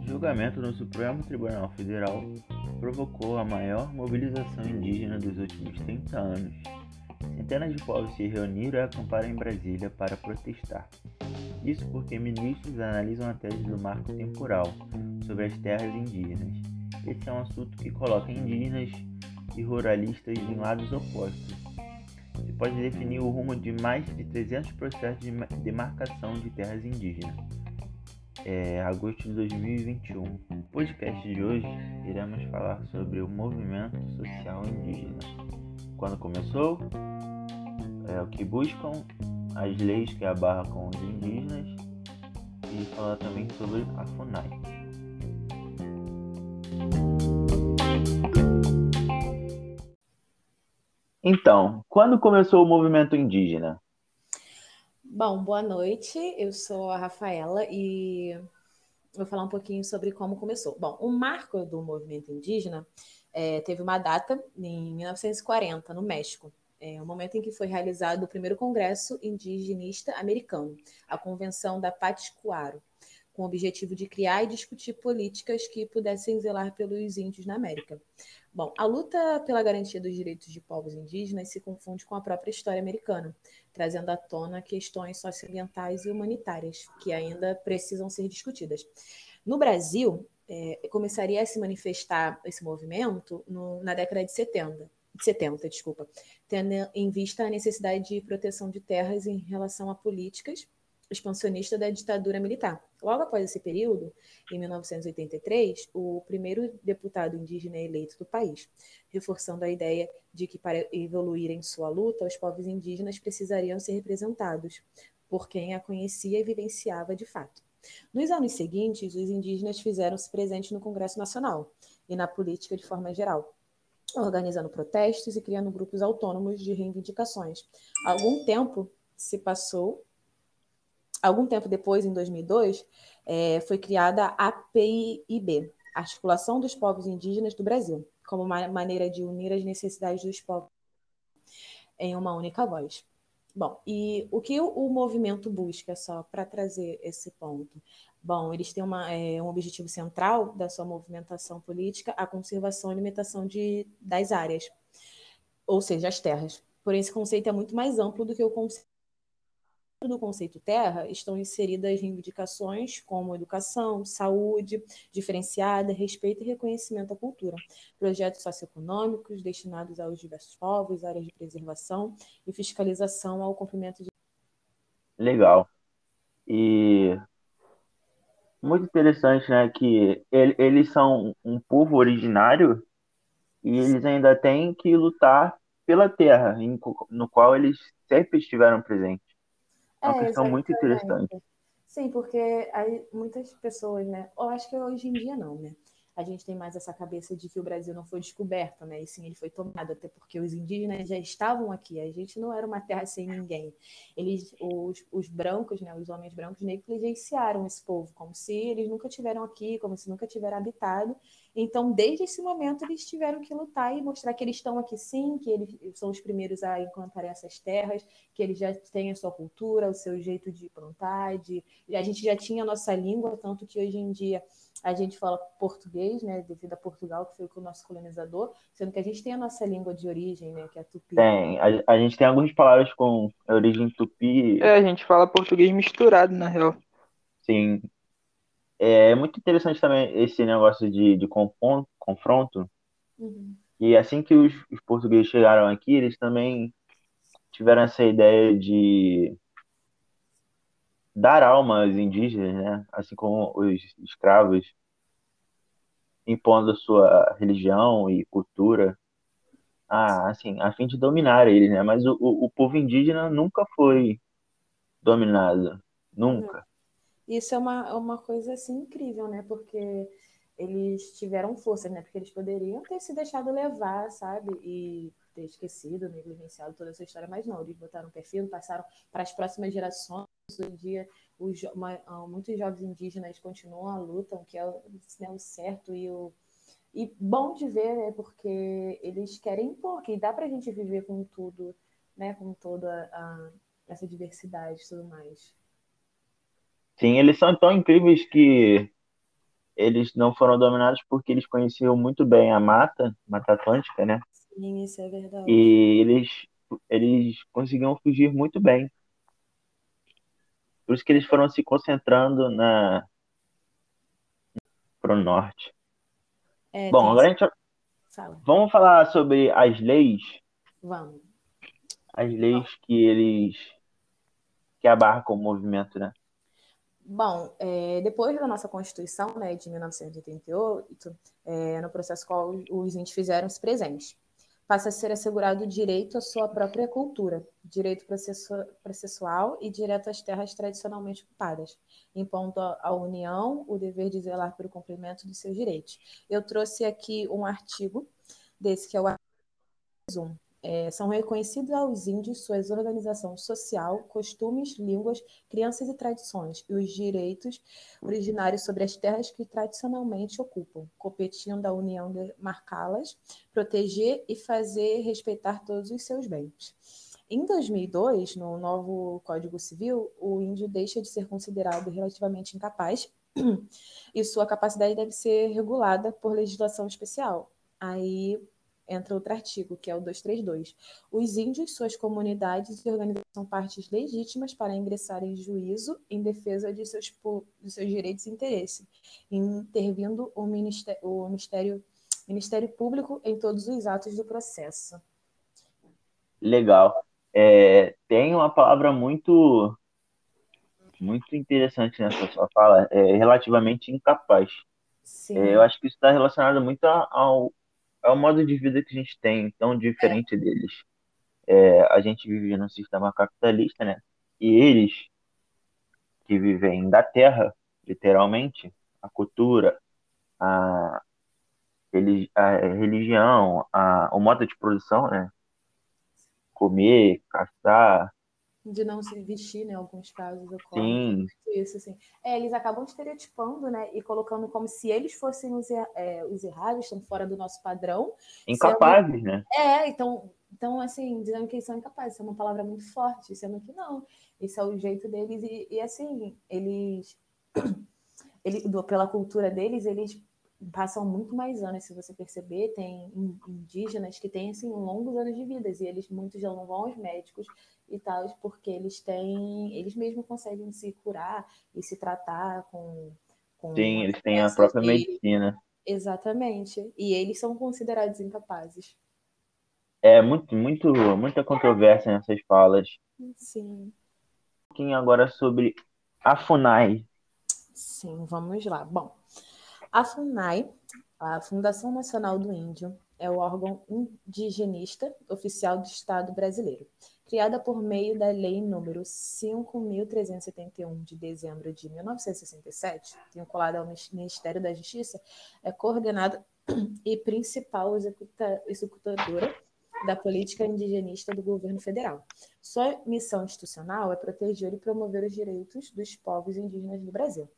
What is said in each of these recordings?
O julgamento no Supremo Tribunal Federal provocou a maior mobilização indígena dos últimos 30 anos. Centenas de povos se reuniram e acamparam em Brasília para protestar. Isso porque ministros analisam a tese do marco temporal sobre as terras indígenas. Esse é um assunto que coloca indígenas e ruralistas em lados opostos. Se pode definir o rumo de mais de 300 processos de demarcação de terras indígenas. É agosto de 2021. No podcast de hoje, iremos falar sobre o movimento social indígena. Quando começou, é, o que buscam, as leis que abarcam os indígenas e falar também sobre a FUNAI. Então, quando começou o movimento indígena? Bom, boa noite. Eu sou a Rafaela e vou falar um pouquinho sobre como começou. Bom, o marco do movimento indígena é, teve uma data em 1940, no México. É o momento em que foi realizado o primeiro Congresso Indigenista Americano, a Convenção da Pátzcuaro, com o objetivo de criar e discutir políticas que pudessem zelar pelos índios na América. Bom, a luta pela garantia dos direitos de povos indígenas se confunde com a própria história americana, trazendo à tona questões socioambientais e humanitárias que ainda precisam ser discutidas. No Brasil, é, começaria a se manifestar esse movimento no, na década de 70, 70, desculpa, tendo em vista a necessidade de proteção de terras em relação a políticas expansionista da ditadura militar. Logo após esse período, em 1983, o primeiro deputado indígena eleito do país, reforçando a ideia de que para evoluir em sua luta, os povos indígenas precisariam ser representados por quem a conhecia e vivenciava de fato. Nos anos seguintes, os indígenas fizeram-se presentes no Congresso Nacional e na política de forma geral, organizando protestos e criando grupos autônomos de reivindicações. Algum tempo se passou algum tempo depois, em 2002, é, foi criada a APIB, Articulação dos Povos Indígenas do Brasil, como uma maneira de unir as necessidades dos povos em uma única voz. Bom, e o que o, movimento busca, só para trazer esse ponto? Bom, eles têm uma, é, um objetivo central da sua movimentação política, a conservação e limitação de, das áreas, ou seja, as terras. Porém, esse conceito é muito mais amplo do que o conceito do conceito terra estão inseridas reivindicações como educação, saúde diferenciada, respeito e reconhecimento à cultura, projetos socioeconômicos destinados aos diversos povos, áreas de preservação e fiscalização ao cumprimento de. Legal. E muito interessante, né, que eles são um povo originário e eles ainda têm que lutar pela terra, no qual eles sempre estiveram presentes. É uma é, questão muito interessante. Sim, porque aí muitas pessoas, né? Eu acho que hoje em dia não, né? A gente tem mais essa cabeça de que o Brasil não foi descoberto, né? E sim, ele foi tomado, até porque os indígenas já estavam aqui. A gente não era uma terra sem ninguém. Eles, os, os brancos, né? Os homens brancos negligenciaram esse povo, como se eles nunca tiveram aqui, como se nunca tiveram habitado. Então, desde esse momento, eles tiveram que lutar e mostrar que eles estão aqui sim, que eles são os primeiros a encantarem essas terras, que eles já têm a sua cultura, o seu jeito de plantar, de... a gente já tinha a nossa língua, tanto que hoje em dia a gente fala português, né, devido a Portugal, que foi o nosso colonizador, sendo que a gente tem a nossa língua de origem, né, que é tupi. Tem, a, a gente tem algumas palavras com origem tupi. É, a gente fala português misturado, na real. Sim, é muito interessante também esse negócio de, de confronto. Uhum. E assim que os, os portugueses chegaram aqui, eles também tiveram essa ideia de dar alma aos indígenas, né? Assim como os escravos, impondo sua religião e cultura, ah, assim, a fim de dominar eles, né? Mas o, o, o povo indígena nunca foi dominado, nunca. Isso é uma, uma coisa assim incrível, né? Porque eles tiveram força, né? Porque eles poderiam ter se deixado levar, sabe? E ter esquecido, negligenciado toda essa história, mas não, eles botaram perfil, passaram para as próximas gerações. Hoje em dia, os, uma, ah, muitos jovens indígenas continuam a luta, que é o, né, o certo e o. E bom de ver, né? Porque eles querem impor, que dá para a gente viver com tudo, né? Com toda a essa diversidade e tudo mais. Sim, eles são tão incríveis que eles não foram dominados porque eles conheciam muito bem a mata, Mata Atlântica, né? Sim, isso é verdade. E eles, eles conseguiam fugir muito bem. Por isso que eles foram se concentrando na pro norte. É, Bom, agora a gente Fala. vamos falar sobre as leis, Vamos. as leis que eles que abarcam o movimento, né? Bom, é, depois da nossa Constituição, né, de 1988, é, no processo qual os índios fizeram-se presentes, passa a ser assegurado o direito à sua própria cultura, direito processual e direito às terras tradicionalmente ocupadas, impondo à União o dever de zelar pelo cumprimento dos seus direitos. Eu trouxe aqui um artigo desse, que é o artigo 1. É, são reconhecidos aos índios suas organização social, costumes, línguas, crianças e tradições, e os direitos originários sobre as terras que tradicionalmente ocupam, competindo a União de marcá-las, proteger e fazer respeitar todos os seus bens. Em 2002, no novo Código Civil, o índio deixa de ser considerado relativamente incapaz e sua capacidade deve ser regulada por legislação especial. Aí entra outro artigo, que é o 232. Os índios, suas comunidades e organizações são partes legítimas para ingressar em juízo em defesa de seus, de seus direitos e interesses, intervindo o Ministério, o Ministério, Ministério Público em todos os atos do processo. Legal. É, tem uma palavra muito muito interessante nessa sua fala, é relativamente incapaz. Sim, É, eu acho que isso está relacionado muito ao, ao modo de vida que a gente tem, tão diferente deles. É, a gente vive num sistema capitalista, né? E eles, que vivem da terra, literalmente, a cultura, a, a religião, a, o modo de produção, né? Comer, caçar, de não se vestir, né? Em alguns casos ocorre sim, muito isso, assim. É, eles acabam estereotipando, né? E colocando como se eles fossem os, é, os errados, estão fora do nosso padrão, incapazes, né? É, então, então, assim, dizendo que eles são incapazes, isso é uma palavra muito forte, sendo que não. Esse é o jeito deles, e, e, assim, eles, ele, pela cultura deles, eles passam muito mais anos, se você perceber, tem in- indígenas que têm, assim, longos anos de vida, e eles, muitos já não vão aos médicos e tal, porque eles têm, eles mesmos conseguem se curar e se tratar com, com Sim, eles têm a própria deles. medicina. Exatamente. E eles são considerados incapazes. É muito, muito, muita controvérsia nessas falas. Sim. Um pouquinho agora sobre a FUNAI. Sim, vamos lá. Bom, a FUNAI, a Fundação Nacional do Índio, é o órgão indigenista oficial do Estado brasileiro. Criada por meio da Lei número 5.371, de dezembro de 1967, vinculada ao Ministério da Justiça, é coordenada e principal executa- executadora da política indigenista do governo federal. Sua missão institucional é proteger e promover os direitos dos povos indígenas do Brasil.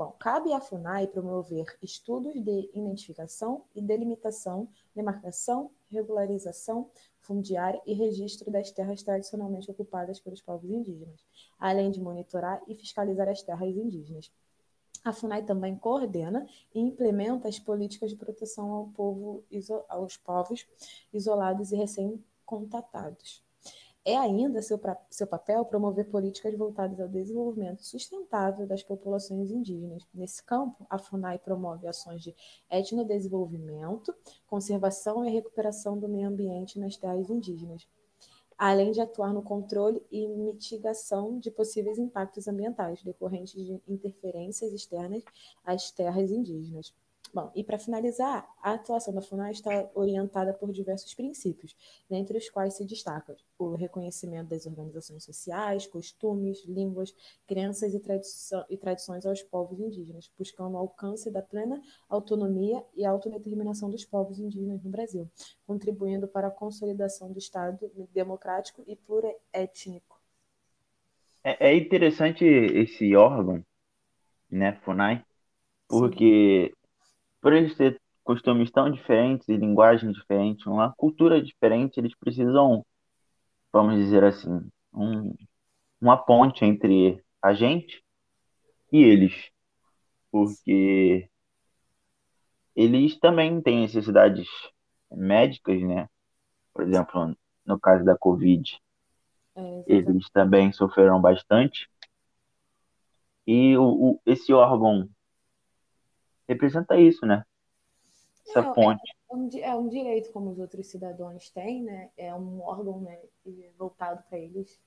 Bom, cabe à FUNAI promover estudos de identificação e delimitação, demarcação, regularização fundiária e registro das terras tradicionalmente ocupadas pelos povos indígenas, além de monitorar e fiscalizar as terras indígenas. A FUNAI também coordena e implementa as políticas de proteção ao povo, aos povos isolados e recém-contatados. É ainda seu, pra- seu papel promover políticas voltadas ao desenvolvimento sustentável das populações indígenas. Nesse campo, a FUNAI promove ações de etnodesenvolvimento, conservação e recuperação do meio ambiente nas terras indígenas, além de atuar no controle e mitigação de possíveis impactos ambientais decorrentes de interferências externas às terras indígenas. Bom, e para finalizar, a atuação da FUNAI está orientada por diversos princípios, dentre os quais se destaca o reconhecimento das organizações sociais, costumes, línguas, crenças e, tradição, e tradições aos povos indígenas, buscando o alcance da plena autonomia e autodeterminação dos povos indígenas no Brasil, contribuindo para a consolidação do Estado democrático e plurétnico. É, é interessante esse órgão, né, FUNAI, porque por eles ter costumes tão diferentes e linguagem diferente, uma cultura diferente, eles precisam, vamos dizer assim, um, uma ponte entre a gente e eles, porque eles também têm necessidades médicas, né? Por exemplo, no caso da Covid, É, eles também sofreram bastante. E o, o- esse órgão representa isso, né? Essa É, ponte. É um, é um direito como os outros cidadãos têm, né? É um órgão, né, voltado para eles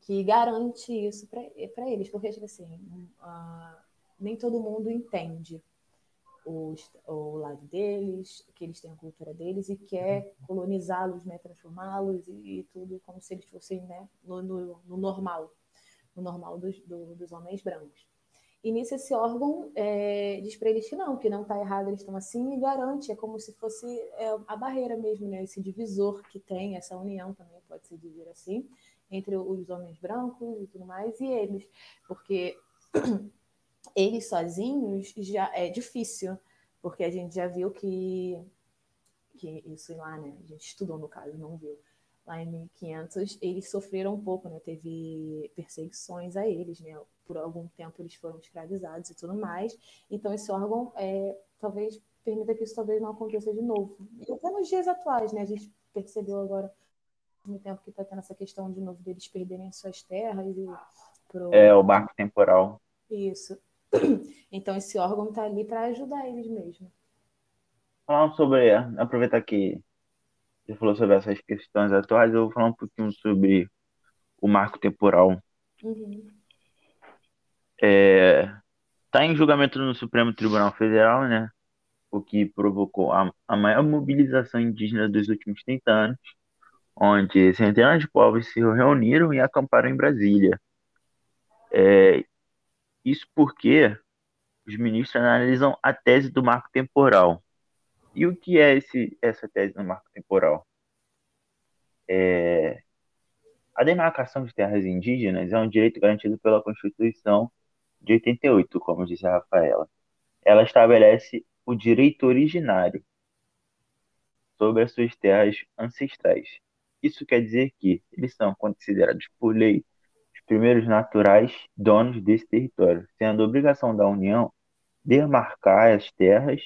que garante isso para eles, porque tipo assim, ah, nem todo mundo entende os, o lado deles, que eles têm a cultura deles e quer colonizá-los, né, transformá-los e, e tudo como se eles fossem, né, no, no, no normal, no normal dos, do- dos homens brancos. E nisso esse órgão é, diz para eles que não, que não está errado, eles estão assim e garante, é como se fosse é, a barreira mesmo, né? Esse divisor que tem, essa união também pode se dizer assim, entre os homens brancos e tudo mais, e eles, porque eles sozinhos já é difícil, porque a gente já viu que, que isso lá, né? A gente estudou no caso, não viu. Lá em 1500, eles sofreram um pouco, né? Teve perseguições a eles, né? Por algum tempo eles foram escravizados e tudo mais. Então esse órgão é, talvez permita que isso talvez não aconteça de novo. E até nos dias atuais, né? A gente percebeu agora, no tempo que está tendo essa questão de novo deles perderem suas terras e pro... É o marco temporal. Isso. Então esse órgão está ali para ajudar eles mesmo. Falando sobre, aproveitar que você falou sobre essas questões atuais, eu vou falar um pouquinho sobre o marco temporal. Uhum. É, tá em julgamento no Supremo Tribunal Federal, né? O que provocou a, a maior mobilização indígena dos últimos 30 anos, onde centenas de povos se reuniram e acamparam em Brasília. É, isso porque os ministros analisam a tese do marco temporal. E o que é esse, essa tese do marco temporal? É, a demarcação de terras indígenas é um direito garantido pela Constituição de 88, como disse a Rafaela. Ela estabelece o direito originário sobre as suas terras ancestrais. Isso quer dizer que eles são considerados por lei os primeiros naturais donos desse território, sendo obrigação da União demarcar as terras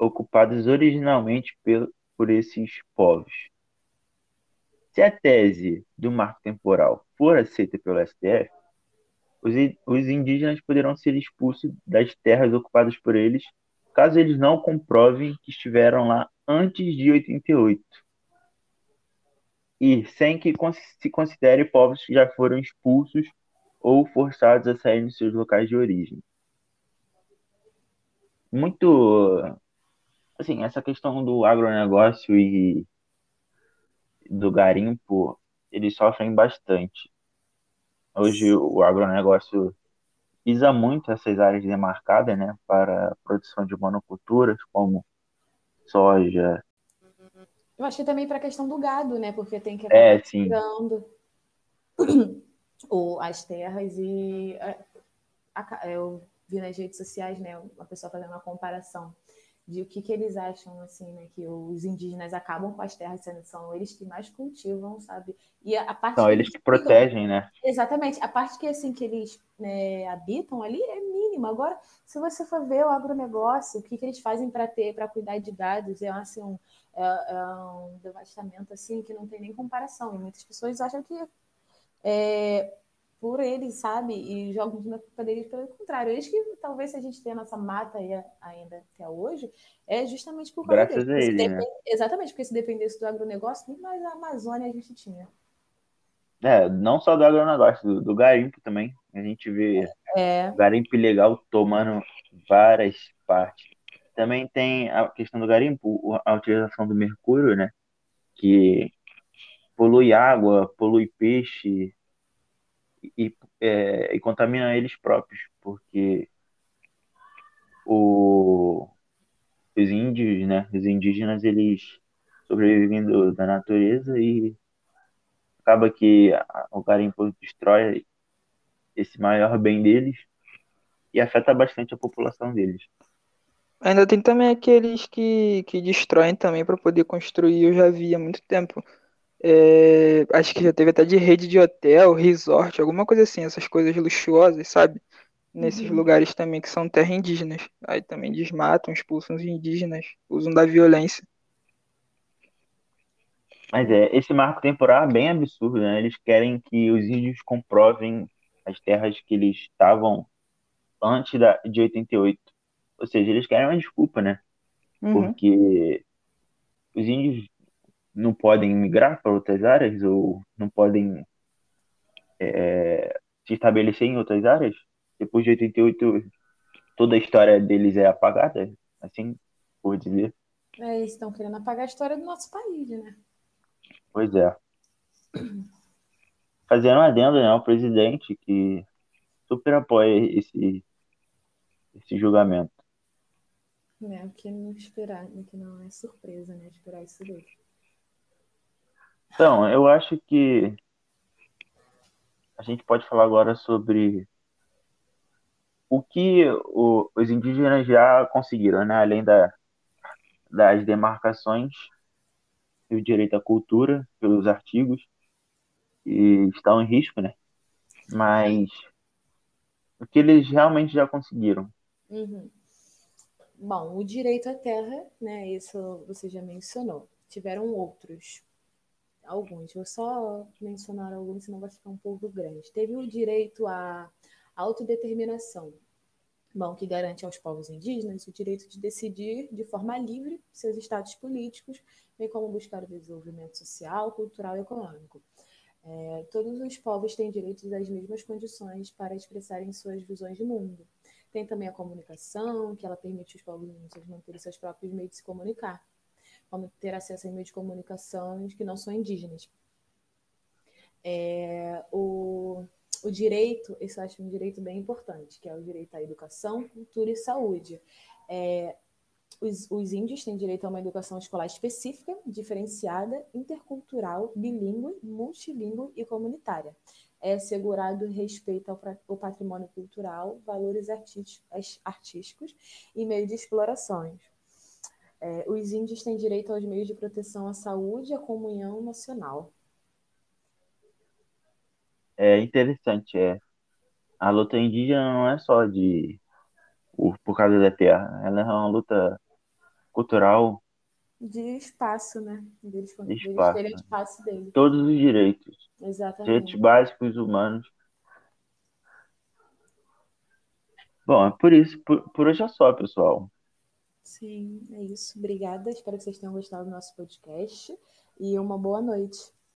ocupadas originalmente por, por esses povos. Se a tese do marco temporal for aceita pelo STF, os, os indígenas poderão ser expulsos das terras ocupadas por eles, caso eles não comprovem que estiveram lá antes de 88. E sem que se considere povos que já foram expulsos ou forçados a sair de seus locais de origem. Muito. Assim, essa questão do agronegócio e do garimpo, eles sofrem bastante. Hoje o agronegócio visa muito essas áreas demarcadas, né, para a produção de monoculturas como soja. Eu acho que também para a questão do gado, né, porque tem que é, sim. tirando ou as terras e a, eu vi nas redes sociais, né, uma pessoa fazendo uma comparação de o que, que eles acham, assim, né, que os indígenas acabam com as terras, sendo são eles que mais cultivam, sabe? E a, a parte são eles que protegem, né? Exatamente. A parte que, assim, que eles né, habitam ali é mínima. Agora, se você for ver o agronegócio, o que, que eles fazem para ter, para cuidar de dados, é, assim, um, é, é um devastamento, assim, que não tem nem comparação. E muitas pessoas acham que é, por eles, sabe? E jogam na culpa deles pelo contrário. Eles que talvez se a gente tenha nossa mata aí ainda até hoje, é justamente por causa Graças deles. A ele, né? Exatamente, porque se dependesse do agronegócio, nem mais a Amazônia a gente tinha. É, não só do agronegócio, do, do garimpo também. A gente vê é. garimpo ilegal tomando várias partes. Também tem a questão do garimpo, a utilização do mercúrio, né? Que polui água, polui peixe, e, é, e contamina eles próprios, porque o, os índios, né, os indígenas, eles sobrevivem do, da natureza e acaba que o garimpo destrói esse maior bem deles e afeta bastante a população deles. Ainda tem também aqueles que, que destroem também para poder construir, eu já vi há muito tempo. É, acho que já teve até de rede de hotel, resort, alguma coisa assim, essas coisas luxuosas, sabe? Nesses Uhum. lugares também que são terra indígenas. Aí também desmatam, expulsam os indígenas, usam da violência. Mas é, esse marco temporal é bem absurdo, né? Eles querem que os índios comprovem as terras que eles estavam antes da, de 88. Ou seja, eles querem uma desculpa, né? Uhum. Porque os índios não podem migrar para outras áreas ou não podem é, se estabelecer em outras áreas. Depois de 88, toda a história deles é apagada, assim por dizer. É, eles estão querendo apagar a história do nosso país, né? Pois é. Fazendo um adendo, né? O presidente que super apoia esse, esse julgamento. É, o que não esperar, o que não é surpresa, né? Esperar isso dele. Então, eu acho que a gente pode falar agora sobre o que o- os indígenas já conseguiram, né? Além da, das demarcações e o direito à cultura pelos artigos que estão em risco, né? Mas o que eles realmente já conseguiram. Uhum. Bom, o direito à terra, né? Isso você já mencionou. Tiveram outros, alguns. Vou só mencionar alguns, senão vai ficar um pouco grande. Teve o direito à autodeterminação, bom, que garante aos povos indígenas o direito de decidir de forma livre seus estados políticos, bem como buscar o desenvolvimento social, cultural e econômico. É, todos os povos têm direitos às mesmas condições para expressarem suas visões de mundo. Tem também a comunicação, que ela permite os povos indígenas manterem seus próprios meios de se comunicar, como ter acesso a meios de comunicação que não são indígenas. É, o, o direito, esse eu acho um direito bem importante, que é o direito à educação, cultura e saúde. É, os, os, índios têm direito a uma educação escolar específica, diferenciada, intercultural, bilíngue, multilíngue e comunitária. É assegurado respeito ao, ao patrimônio cultural, valores artísticos e meio de explorações. É, os índios têm direito aos meios de proteção à saúde e à comunhão nacional. É interessante, é. A luta indígena não é só de por, causa da terra, ela é uma luta cultural de espaço, né? Deles, de deles espaço. terem espaço deles. Todos os direitos, Exatamente. direitos básicos humanos. Bom, é por isso, por, por hoje é só, pessoal. Sim, é isso. Obrigada. Espero que vocês tenham gostado do nosso podcast e uma boa noite.